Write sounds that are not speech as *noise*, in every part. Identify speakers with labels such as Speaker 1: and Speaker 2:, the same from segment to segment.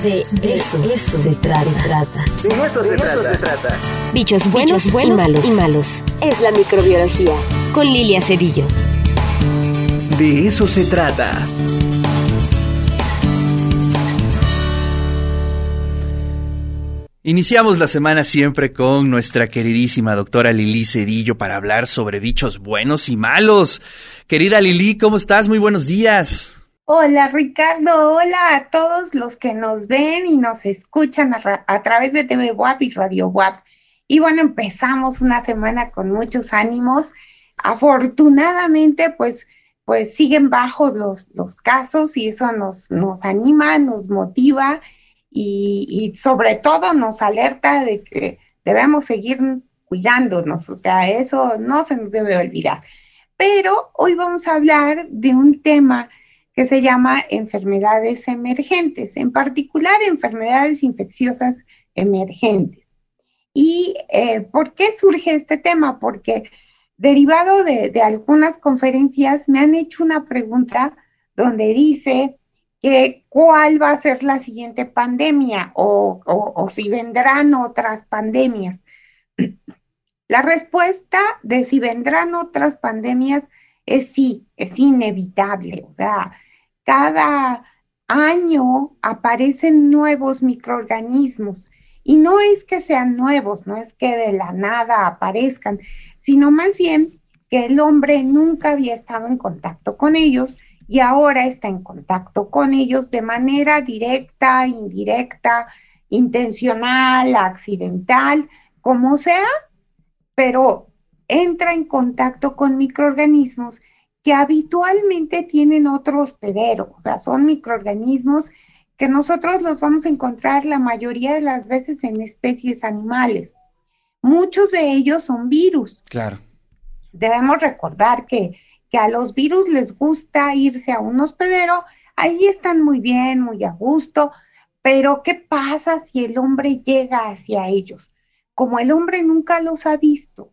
Speaker 1: De eso, eso se trata.
Speaker 2: De eso, se, trata.
Speaker 1: Bichos buenos, buenos y, malos. y malos. Es la microbiología. Con Lilia Cedillo.
Speaker 2: De eso se trata.
Speaker 3: Iniciamos la semana siempre con nuestra queridísima doctora Lili Cedillo para hablar sobre bichos buenos y malos. Querida Lili, ¿cómo estás? Muy buenos días.
Speaker 4: Hola Ricardo, hola a todos los que nos ven y nos escuchan a, través de TV WAP y Radio WAP. Y bueno, empezamos una semana con muchos ánimos. Afortunadamente, pues, pues siguen bajos los, los casos y eso nos, nos anima, nos motiva y, y sobre todo nos alerta de que debemos seguir cuidándonos. O sea, eso no se nos debe olvidar. Pero hoy vamos a hablar de un tema que se llama enfermedades emergentes, en particular enfermedades infecciosas emergentes. ¿Y eh, por qué surge este tema? Porque derivado de, algunas conferencias me han hecho una pregunta donde dice que cuál va a ser la siguiente pandemia o, o si vendrán otras pandemias. *clears throat* La respuesta de si vendrán otras pandemias es sí, es inevitable. O sea, cada año aparecen nuevos microorganismos y no es que sean nuevos, no es que de la nada aparezcan, sino más bien que el hombre nunca había estado en contacto con ellos y ahora está en contacto con ellos de manera directa, indirecta, intencional, accidental, como sea, pero entra en contacto con microorganismos que habitualmente tienen otro hospedero, o sea, son microorganismos que nosotros los vamos a encontrar la mayoría de las veces en especies animales. Muchos de ellos son virus.
Speaker 3: Claro.
Speaker 4: Debemos recordar que, que a los virus les gusta irse a un hospedero, ahí están muy bien, muy a gusto, pero ¿qué pasa si el hombre llega hacia ellos? Como el hombre nunca los ha visto,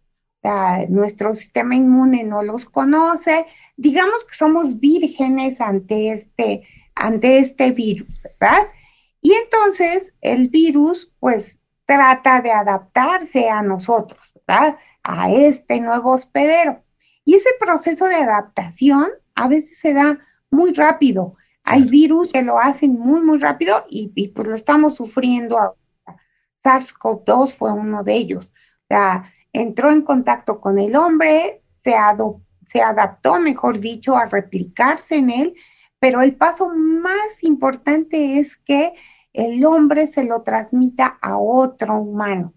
Speaker 4: nuestro sistema inmune no los conoce, digamos que somos vírgenes ante este, ante este virus, ¿verdad? Y entonces el virus pues trata de adaptarse a nosotros, ¿verdad? A este nuevo hospedero. Y ese proceso de adaptación a veces se da muy rápido. Hay virus que lo hacen muy, muy rápido y, y pues lo estamos sufriendo ahora. SARS-CoV-2 fue uno de ellos. O sea, entró en contacto con el hombre, se, se adaptó, mejor dicho, a replicarse en él, pero el paso más importante es que el hombre se lo transmita a otro humano.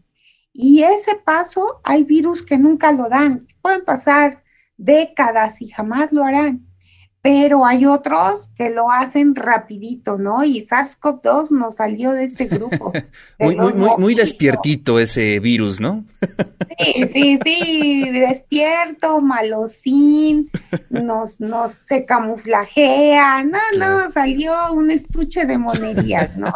Speaker 4: Y ese paso hay virus que nunca lo dan, pueden pasar décadas y jamás lo harán pero hay otros que lo hacen rapidito, ¿no? Y SARS-CoV-2 nos salió de este grupo. *laughs*
Speaker 3: muy, muy, muy, despiertito ese virus, ¿no?
Speaker 4: sí, sí, sí, despierto, malosín, nos, nos se camuflajea, no, no, salió un estuche de monerías, ¿no?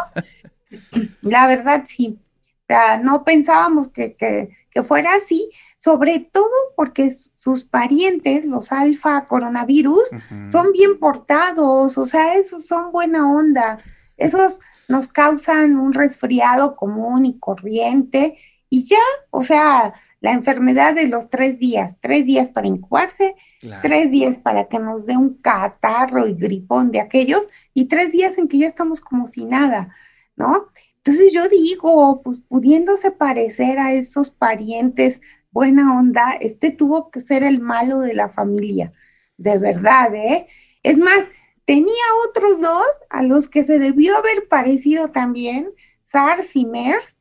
Speaker 4: *laughs* La verdad, sí. O sea, no pensábamos que, que, que fuera así, sobre todo porque sus parientes, los alfa coronavirus, son bien portados, o sea, esos son buena onda, esos nos causan un resfriado común y corriente y ya, o sea, la enfermedad de los tres días, tres días para incubarse, tres días para que nos dé un catarro y gripón de aquellos y tres días en que ya estamos como si nada, ¿no? Entonces yo digo, pues pudiéndose parecer a esos parientes buena onda, este tuvo que ser el malo de la familia, de verdad, ¿eh? Es más, tenía otros dos a los que se debió haber parecido también, SARS y MERS,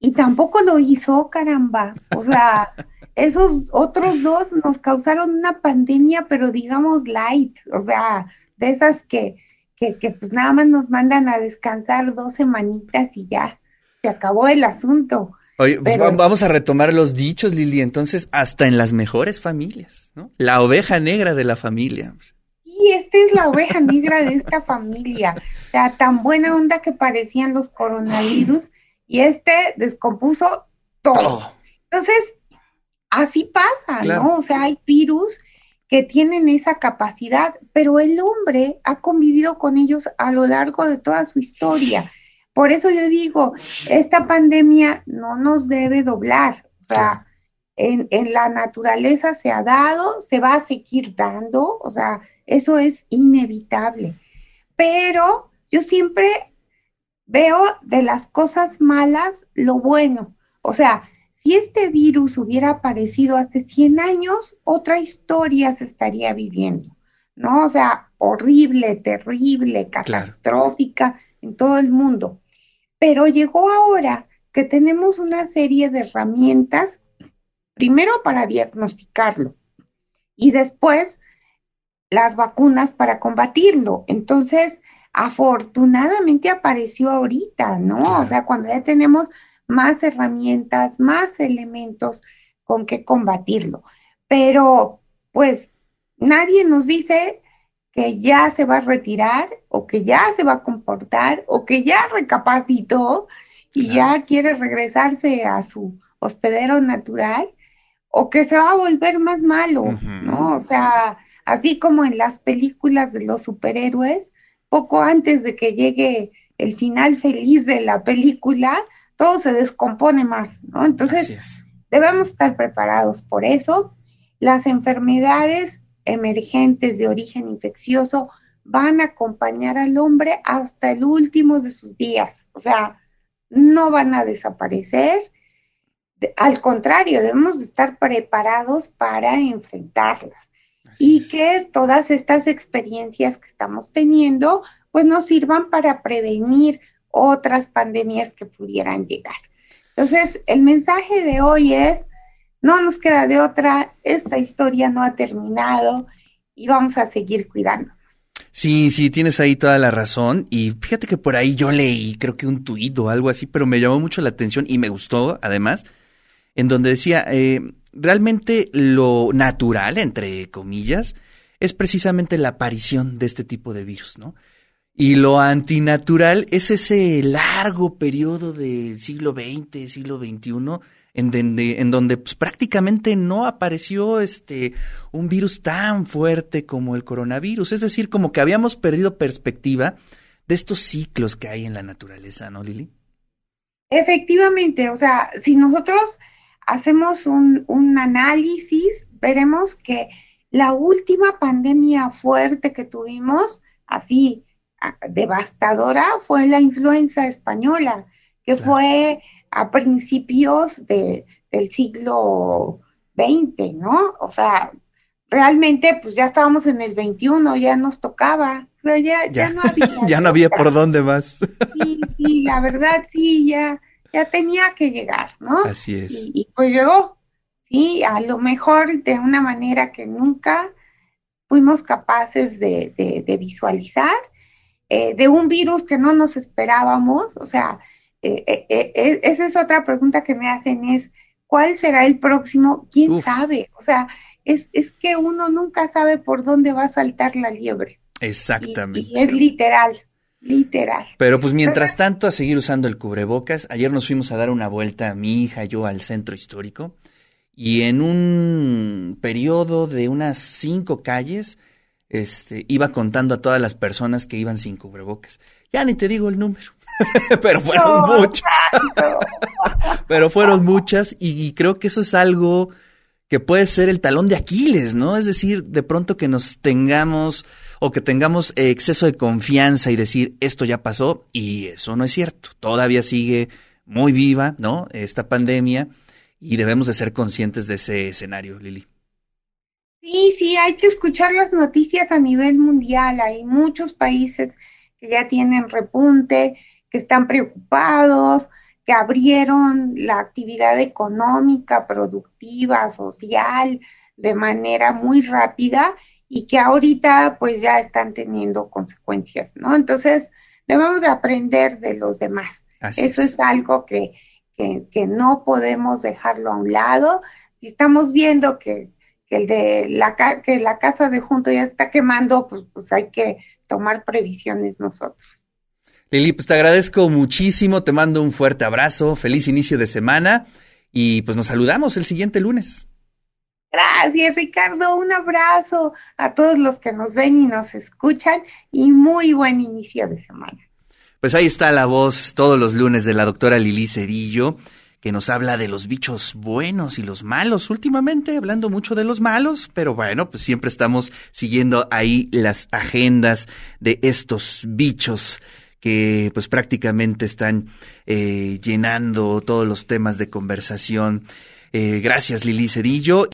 Speaker 4: y tampoco lo hizo, caramba. O sea, *laughs* esos otros dos nos causaron una pandemia, pero digamos light, o sea, de esas que, que, que pues nada más nos mandan a descansar dos semanitas y ya, se acabó el asunto.
Speaker 3: Oye, pues vamos a retomar los dichos, Lili. Entonces, hasta en las mejores familias, ¿no? La oveja negra de la familia.
Speaker 4: Y esta es la oveja negra de esta familia. O sea, tan buena onda que parecían los coronavirus y este descompuso todo. Entonces, así pasa, ¿no? O sea, hay virus que tienen esa capacidad, pero el hombre ha convivido con ellos a lo largo de toda su historia. por eso yo digo, esta pandemia no nos debe doblar. O sea, en, en la naturaleza se ha dado, se va a seguir dando, o sea, eso es inevitable. Pero yo siempre veo de las cosas malas lo bueno. O sea, si este virus hubiera aparecido hace 100 años, otra historia se estaría viviendo, ¿no? O sea, horrible, terrible, catastrófica en todo el mundo. Pero llegó ahora que tenemos una serie de herramientas, primero para diagnosticarlo y después las vacunas para combatirlo. Entonces, afortunadamente apareció ahorita, ¿no? O sea, cuando ya tenemos más herramientas, más elementos con que combatirlo. Pero, pues, nadie nos dice que ya se va a retirar o que ya se va a comportar o que ya recapacitó y ya quiere regresarse a su hospedero natural o que se va a volver más malo, ¿no? O sea, así como en las películas de los superhéroes, poco antes de que llegue el final feliz de la película, todo se descompone más, ¿no? Entonces, debemos estar preparados por eso. Las enfermedades emergentes de origen infeccioso van a acompañar al hombre hasta el último de sus días, o sea, no van a desaparecer. Al contrario, debemos estar preparados para enfrentarlas y que todas estas experiencias que estamos teniendo, pues nos sirvan para prevenir otras pandemias que pudieran llegar. Entonces, el mensaje de hoy es, no nos queda de otra, esta historia no ha terminado y vamos a seguir cuidándonos.
Speaker 3: Sí, sí, tienes ahí toda la razón. Y fíjate que por ahí yo leí, creo que un tuit o algo así, pero me llamó mucho la atención y me gustó, además, en donde decía, eh, realmente lo natural, entre comillas, es precisamente la aparición de este tipo de virus, ¿no? Y lo antinatural es ese largo periodo del siglo XX, siglo XXI, en donde, en donde pues, prácticamente no apareció este un virus tan fuerte como el coronavirus. Es decir, como que habíamos perdido perspectiva de estos ciclos que hay en la naturaleza, ¿no, Lili?
Speaker 4: Efectivamente, o sea, si nosotros hacemos un, un análisis, veremos que la última pandemia fuerte que tuvimos, así devastadora fue la influenza española, que fue a principios de, del siglo XX, ¿no? O sea, realmente pues ya estábamos en el 21, ya nos tocaba, ya, ya, no había. *laughs*
Speaker 3: ya no había por dónde más.
Speaker 4: sí, sí, la verdad sí, ya, ya tenía que llegar, ¿no?
Speaker 3: Así es.
Speaker 4: Y, pues llegó, sí, a lo mejor de una manera que nunca fuimos capaces de, de visualizar eh, de un virus que no nos esperábamos, o sea, eh, eh, esa es otra pregunta que me hacen es, ¿cuál será el próximo? ¿Quién sabe? O sea, es, es que uno nunca sabe por dónde va a saltar la liebre.
Speaker 3: Exactamente.
Speaker 4: Y, es literal, literal.
Speaker 3: Pero pues mientras tanto, a seguir usando el cubrebocas. Ayer nos fuimos a dar una vuelta, mi hija y yo, al centro histórico. Y en un periodo de unas cinco calles, este, iba contando a todas las personas que iban sin cubrebocas. Ya ni te digo el número, *laughs* *laughs* pero fueron muchas. pero fueron muchas y, creo que eso es algo que puede ser el talón de Aquiles, ¿no? Es decir, de pronto que nos tengamos o que tengamos exceso de confianza y decir esto ya pasó y eso no es cierto. Todavía sigue muy viva, ¿no? Esta pandemia y debemos de ser conscientes de ese escenario, Lili.
Speaker 4: Sí, sí, hay que escuchar las noticias a nivel mundial. Hay muchos países que ya tienen repunte, que están preocupados, que abrieron la actividad económica, productiva, social, de manera muy rápida y que ahorita pues ya están teniendo consecuencias, ¿no? Entonces, debemos de aprender de los demás. Eso es, algo que, que, que no podemos dejarlo a un lado. Si estamos viendo que que el de la que la casa de junto ya está quemando, pues, pues hay que tomar previsiones nosotros.
Speaker 3: Lili, pues te agradezco muchísimo, te mando un fuerte abrazo, feliz inicio de semana y pues nos saludamos el siguiente lunes.
Speaker 4: Gracias, Ricardo. Un abrazo a todos los que nos ven y nos escuchan y muy buen inicio de semana.
Speaker 3: Pues ahí está la voz todos los lunes de la doctora Lili Cedillo, que nos habla de los bichos buenos y los malos. Últimamente hablando mucho de los malos, pero bueno, pues siempre estamos siguiendo ahí las agendas de estos bichos que pues prácticamente están eh, llenando todos los temas de conversación. Eh, gracias Lili Cedillo.